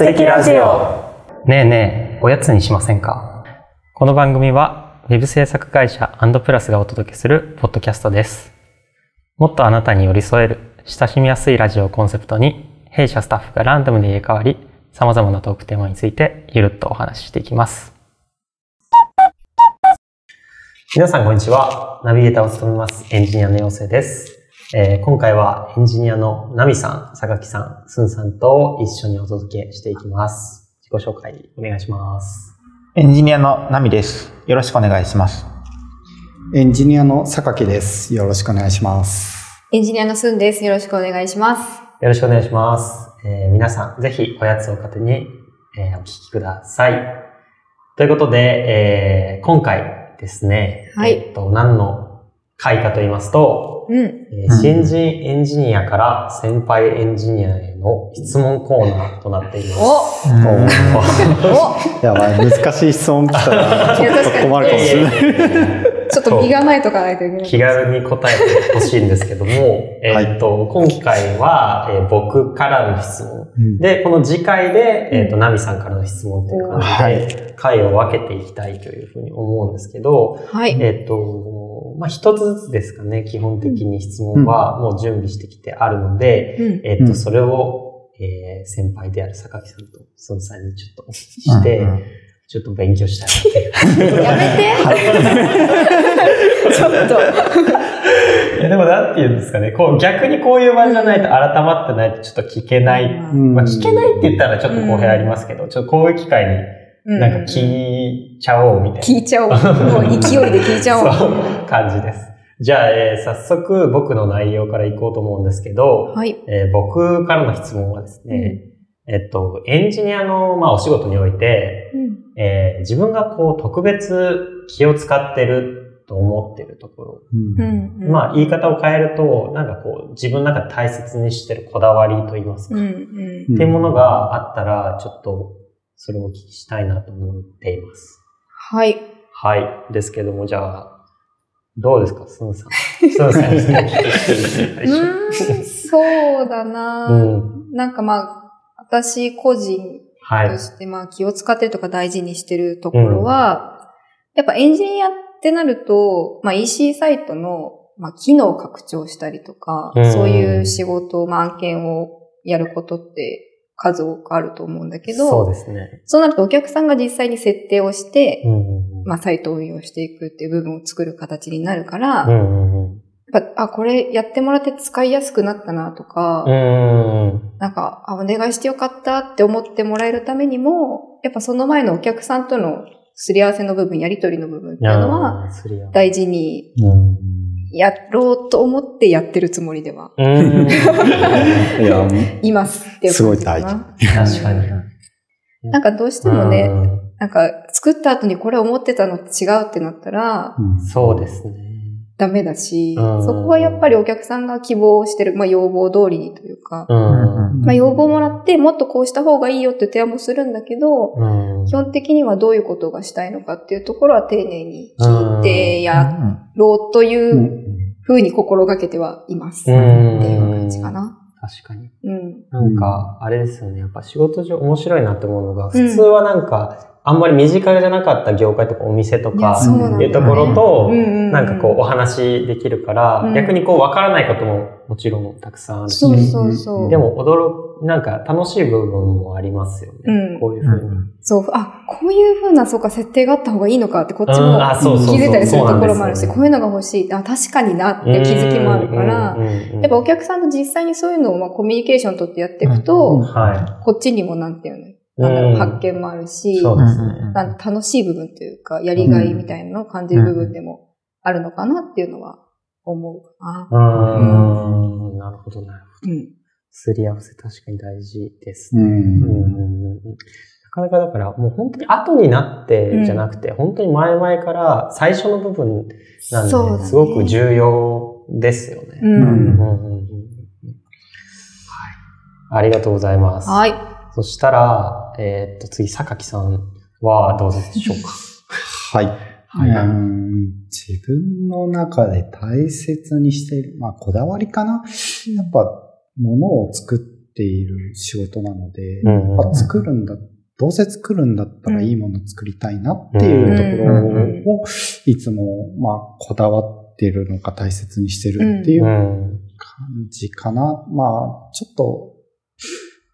アンドプラジオ。ねえねえ、おやつにしませんか？この番組は、ウェブ制作会社アンドプラスがお届けするポッドキャストです。もっとあなたに寄り添える、親しみやすいラジオをコンセプトに、弊社スタッフがランダムで入れ替わり、様々なトークテーマについてゆるっとお話ししていきます。皆さんこんにちは。ナビゲーターを務めますエンジニアの陽生です。えー今回はエンジニアのナミさん、榊さん、スンさんと一緒にお届けしていきます。自己紹介お願いします。エンジニアのナミです。よろしくお願いします。エンジニアの榊です。よろしくお願いします。エンジニアのスンです。よろしくお願いします。よろしくお願いします。えー皆さん、ぜひおやつを糧に、えーお聞きください。ということで、えー今回ですね、はいえっと、何の回かと言いますと、うん。えー新人エンジニアから先輩エンジニアへの質問コーナーとなっています。おうんお やばい、難しい質問来たら、ちょっと困るかもしれない。ちょっと身構えとかないといけない。気軽に答えてほしいんですけども、えっと、今回は、えー僕からの質問。で、この次回で、えっ、と、ナミさんからの質問という感じで、はい。回を分けていきたいというふうに思うんですけど、はい。えっ、と、まあ、一つずつですかね、基本的に質問はもう準備してきてあるので、うん。えっ、と、うん。それを、えー先輩である榊さんとスンさんにちょっとお聞きして、うん。うん。ちょっと勉強したいなって。やめて ちょっと。いやでもなんて言うんですかね、こう逆にこういう場じゃないと改まってないとちょっと聞けない。うんまあ聞けないって言ったらちょっと公平ありますけど、ちょっとこういう機会になんか聞いちゃおうみたいな。聞いちゃおう。もう勢いで聞いちゃおう。そう、感じです。じゃあ、えー早速僕の内容からいこうと思うんですけど、はい。えー僕からの質問はですね、えっと、エンジニアの、まあ、お仕事において、うんえー自分がこう特別気を使ってると思ってるところ、うん。うん。まあ、言い方を変えると、なんかこう、自分の中で大切にしてるこだわりと言いますか、うん。っうん。ていうものがあったら、ちょっと、それをお聞きしたいなと思っています。はい。はい。ですけども、じゃあ、どうですか、スンさん。スンさんにお聞きしてみうん、そうだな、うん。なんかまあ、私個人はいと。して、まあ気を使ってるとか大事にしてるところは、やっぱエンジニアってなると、まあ EC サイトの、まあ、機能を拡張したりとか、うんそういう仕事、まあ案件をやることって数多くあると思うんだけど、そうですね。そうなるとお客さんが実際に設定をして、うんうんうん。まあサイトを運用していくっていう部分を作る形になるから、うんうんうん。やっぱ、あ、これやってもらって使いやすくなったなとか、うん。なんか、あ、お願いしてよかったって思ってもらえるためにも、やっぱその前のお客さんとのすり合わせの部分、やりとりの部分っていうのは、大事にうんやろうと思ってやってるつもりでは、うん。いますっていうすごい大感じかな。確かに。なんかどうしてもね、うんなんか作った後にこれ思ってたのと違うってなったら、そうですね。ダメだし、うんそこはやっぱりお客さんが希望してる、まあ要望通りにというか、うん。まあ要望もらってもっとこうした方がいいよって提案もするんだけど、うん。基本的にはどういうことがしたいのかっていうところは丁寧に聞いてやろうといううん風に心がけてはいます。ってうんいう感じかな。確かに。うん。なんか、あれですよね。やっぱ仕事上面白いなって思うのが、うん普通はなんか、あんまり身近じゃなかった業界とかお店とか、いうところと、うんうんうん。なんかこうお話できるから、うん。逆にこうわからないことももちろんたくさんあるし、そうそうそう。でも驚、なんか楽しい部分もありますよね。うん。こういうふうに。そう、あ、こういう風な、そうか、設定があった方がいいのかって、こっちもうん。あそうそうそう。気づいたりするところもあるし、こういうのが欲しい。あ、確かになっていう気づきもあるから、やっぱお客さんと実際にそういうのをまあコミュニケーション取ってやっていくと、うんはこっちにもなんていうの、なんだろううん発見もあるし、そうですねなんか楽しい部分というか、やりがいみたいなのを感じる部分でもあるのかなっていうのは思うかい。うーん。なるほど、なるほど。な。うん。すり合わせ確かに大事ですね。うん。うんうんうんうんなかなかだから、もう本当に後になってじゃなくて、本当に前々から最初の部分なんで、そうだねすごく重要ですよね。う。うんんうんうんうんはい。ありがとうございます。はい。そしたら、えーっと、次、榊さんはどうでしょうか？はい。はいうん自分の中で大切にしている、まあ、こだわりかな？やっぱ、ものを作っている仕事なので、うんやっぱ作るんだ、どうせ作るんだったらいいもの作りたいなっていうところを、いつも、まあ、こだわっているのか大切にしてるっていううん。感じかな。まあ、ちょっと、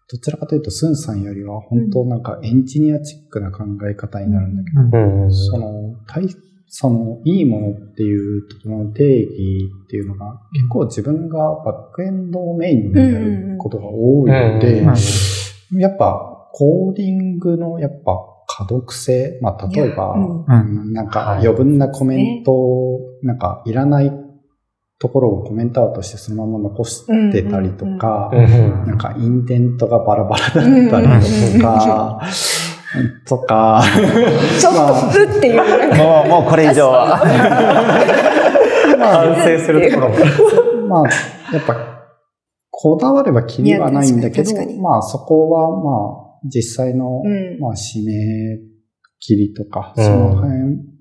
どちらかというと、スンさんよりは、本当なんかエンジニアチックな考え方になるんだけど、うん。その、大その、いいものっていうところの定義っていうのが、結構自分がバックエンドメインにやることが多いので、うん。やっぱ、コーディングの、やっぱ、可読性、まあ、例えば、なんかはい余分なコメントを、なんかいらないところをコメントアウトしてそのまま残してたりとか、うん。なんかインデントがバラバラだったりとか、とか、ちょっと、うっていう。もう、もうこれ以上は。反省するところも。まあ、やっぱ、こだわればキリはないんだけどまあそこはまあ、実際の、うん。まあ締め切りとか、うんその辺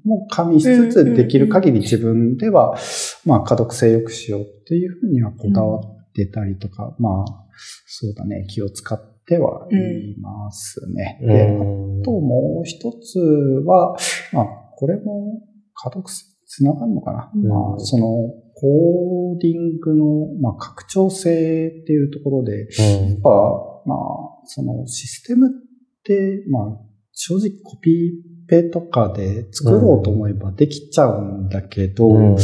も加味しつつ、できる限り自分では、まあ可読性良くしようっていうふうにはこだわってたりとか、まあ、そうだね、気を使ってはいますね。で、あともう一つは、まあ、これも可読性つながるのかな、うん。まあ、その、コーディングの、まあ、拡張性っていうところで、やっぱ、まあ、そのシステムって、まあ、正直コピーペとかで作ろうと思えばできちゃうんだけど、うん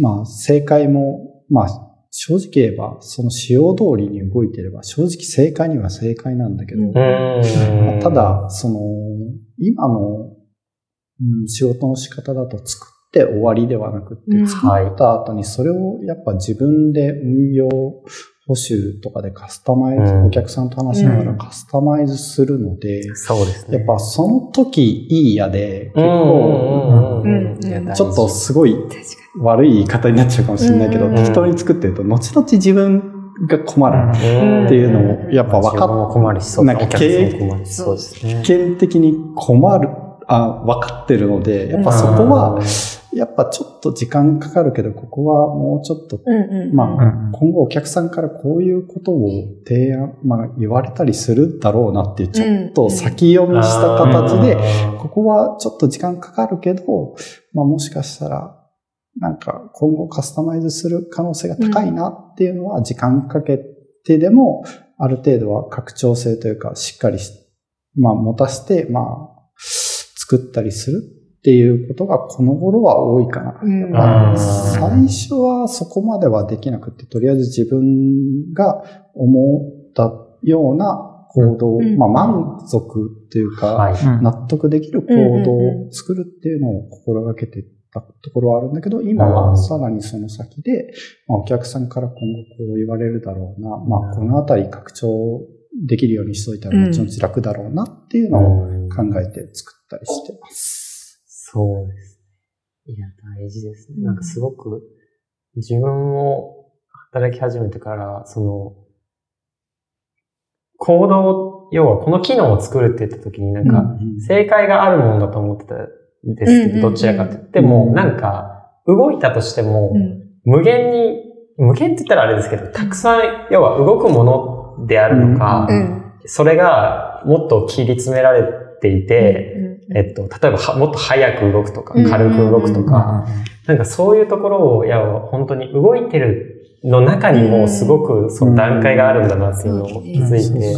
まあ、正解も、まあ、正直言えば、その仕様通りに動いてれば、正直正解には正解なんだけど、うん。まあただ、その、今の、うん、仕事の仕方だと作って終わりではなくって、うん。作った後にそれをやっぱ自分で運用、保守とかでカスタマイズ、うん。お客さんと話しながらカスタマイズするので、そうですね。やっぱその時いいやで、結うん。うん。構、ちょっとすごい悪い言い方になっちゃうかもしれないけど、うん。適当に作ってると、後々自分が困る。うんっていうのもやっぱ分かっ自分も困るし、そう。なんかお客さんも困るし、そうですね。経験的に困る、あ、分かってるので、やっぱそこは、やっぱちょっと時間かかるけど、ここはもうちょっと、に。うんうん。まあ、うん今後お客さんからこういうことを提案、まあ言われたりするだろうなっていう、ちょっと先読みした形で、ここはちょっと時間かかるけど、まあもしかしたら、なんか今後カスタマイズする可能性が高いなっていうのは時間かけてでも、ある程度は拡張性というか、しっかりし、まあ持たせて、まあ、作ったりするっていうことがこの頃は多いかな。うん。最初はそこまではできなくて、とりあえず自分が思ったような行動、うん。まあ満足というか、はい。納得できる行動を作るっていうのを心がけてたところはあるんだけど、今はさらにその先で、まあ、お客さんから今後こう言われるだろうな、まあこのあたり拡張できるようにしといたら後々楽だろうなっていうのをうん考えて作ったりしてます。そうです。いや、大事ですね。うんなんかすごく、自分も働き始めてから、その、コードを、要はこの機能を作るって言った時になんか、正解があるものだと思ってたんですけど、どちらかって言っても、なんか、動いたとしても、うん無限に、無限って言ったらあれですけど、たくさん、要は動くものであるのか、うん。それがもっと切り詰められていて、うんえっと、例えばはもっと早く動くとかうん、軽く動くとか、なんかそういうところを、いや、本当に動いてるの中にもすごくその段階があるんだなっていうのを気づいて、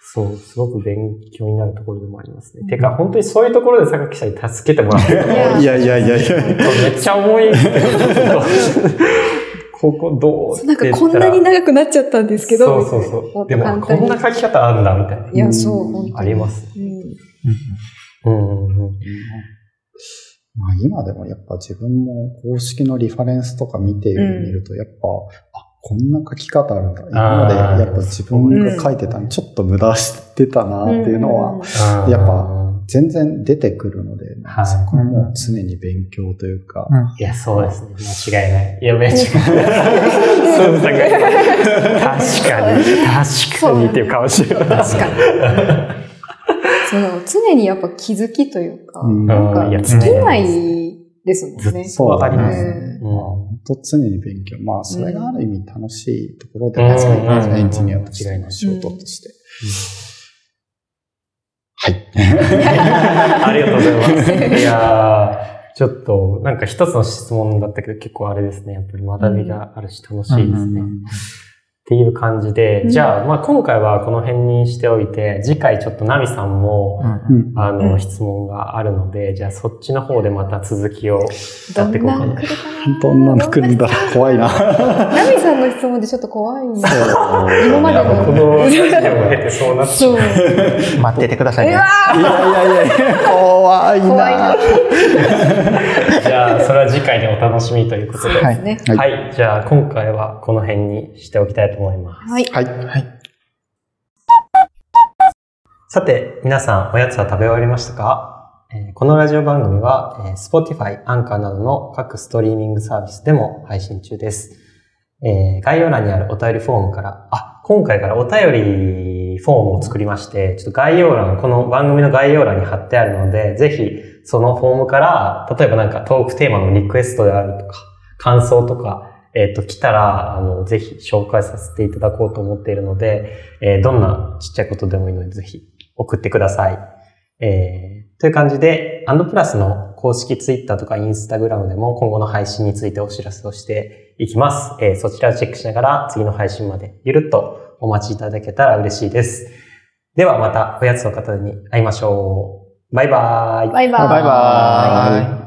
そう、すごく勉強になるところでもありますね。てか、本当にそういうところで坂木さんに助けてもらって。いやいやいやいや。めっちゃ重い。ですけど、ここどうなんかこんなに長くなっちゃったんですけど、そうそうそう。でも、こんな書き方あるんだ、みたいな。いや、そう、あります。うんうんうんうん。まあ今でもやっぱ自分も公式のリファレンスとか見てみると、やっぱ、あ、こんな書き方あるんだ。今までやっぱ自分が書いてたのちょっと無駄してたなっていうのは、うんやっぱ全然出てくるので、はいそこはもう常に勉強というか、いや、そうですね。間違いない。いや、めっちゃ。そ う確かに、確かにっていう顔してる。確かに。そう、常にやっぱ気づきというか、うん。なんかいや尽きないですもんね。そうだあります。ねまあ本当常に勉強。まあ、それがある意味楽しいところでうん。もありますうん。ね。エンジニアとしの仕事として。はい。ありがとうございます。いやー、ちょっと、なん。か一つの質問だったけど、結構あれですね。やっぱり学びがあるし楽しいですね。っていう感じで、うんじゃあ、まあ今回はこの辺にしておいて、次回ちょっとナミさんも、うんあの、うん質問があるので、じゃあそっちの方でまた続きをやっていこうかな。どんなの来るんだ？ろう怖いな。ナミさんの質問でちょっと怖いな。今までの。このラジオを経てそうなっちゃそう。うわ待っててくださいね。いやいやいや、怖いな。怖いな。う。じゃあ、それは次回でお楽しみということで。はいね。はいはい。じゃあ、今回はこの辺にしておきたいと思います。はい。はい。はい。さて、皆さん、おやつは食べ終わりましたか、えーこのラジオ番組は、えー Spotify、Anchor などの各ストリーミングサービスでも配信中です。えー概要欄にあるお便りフォームから、あ、今回からお便りフォームを作りまして、ちょっと概要欄、この番組の概要欄に貼ってあるので、ぜひ、そのフォームから、例えばなんかトークテーマのリクエストであるとか、感想とか、えっ、と、来たら、あの、ぜひ紹介させていただこうと思っているので、えーどんなちっちゃいことでもいいので、ぜひ送ってください。えーという感じで、アンドプラスの公式ツイッターとかインスタグラムでも今後の配信についてお知らせをしていきます。えーそちらをチェックしながら次の配信までゆるっとお待ちいただけたら嬉しいです。ではまたおやつの方に会いましょう。バイバイ。バイバーイ。バイバーイ。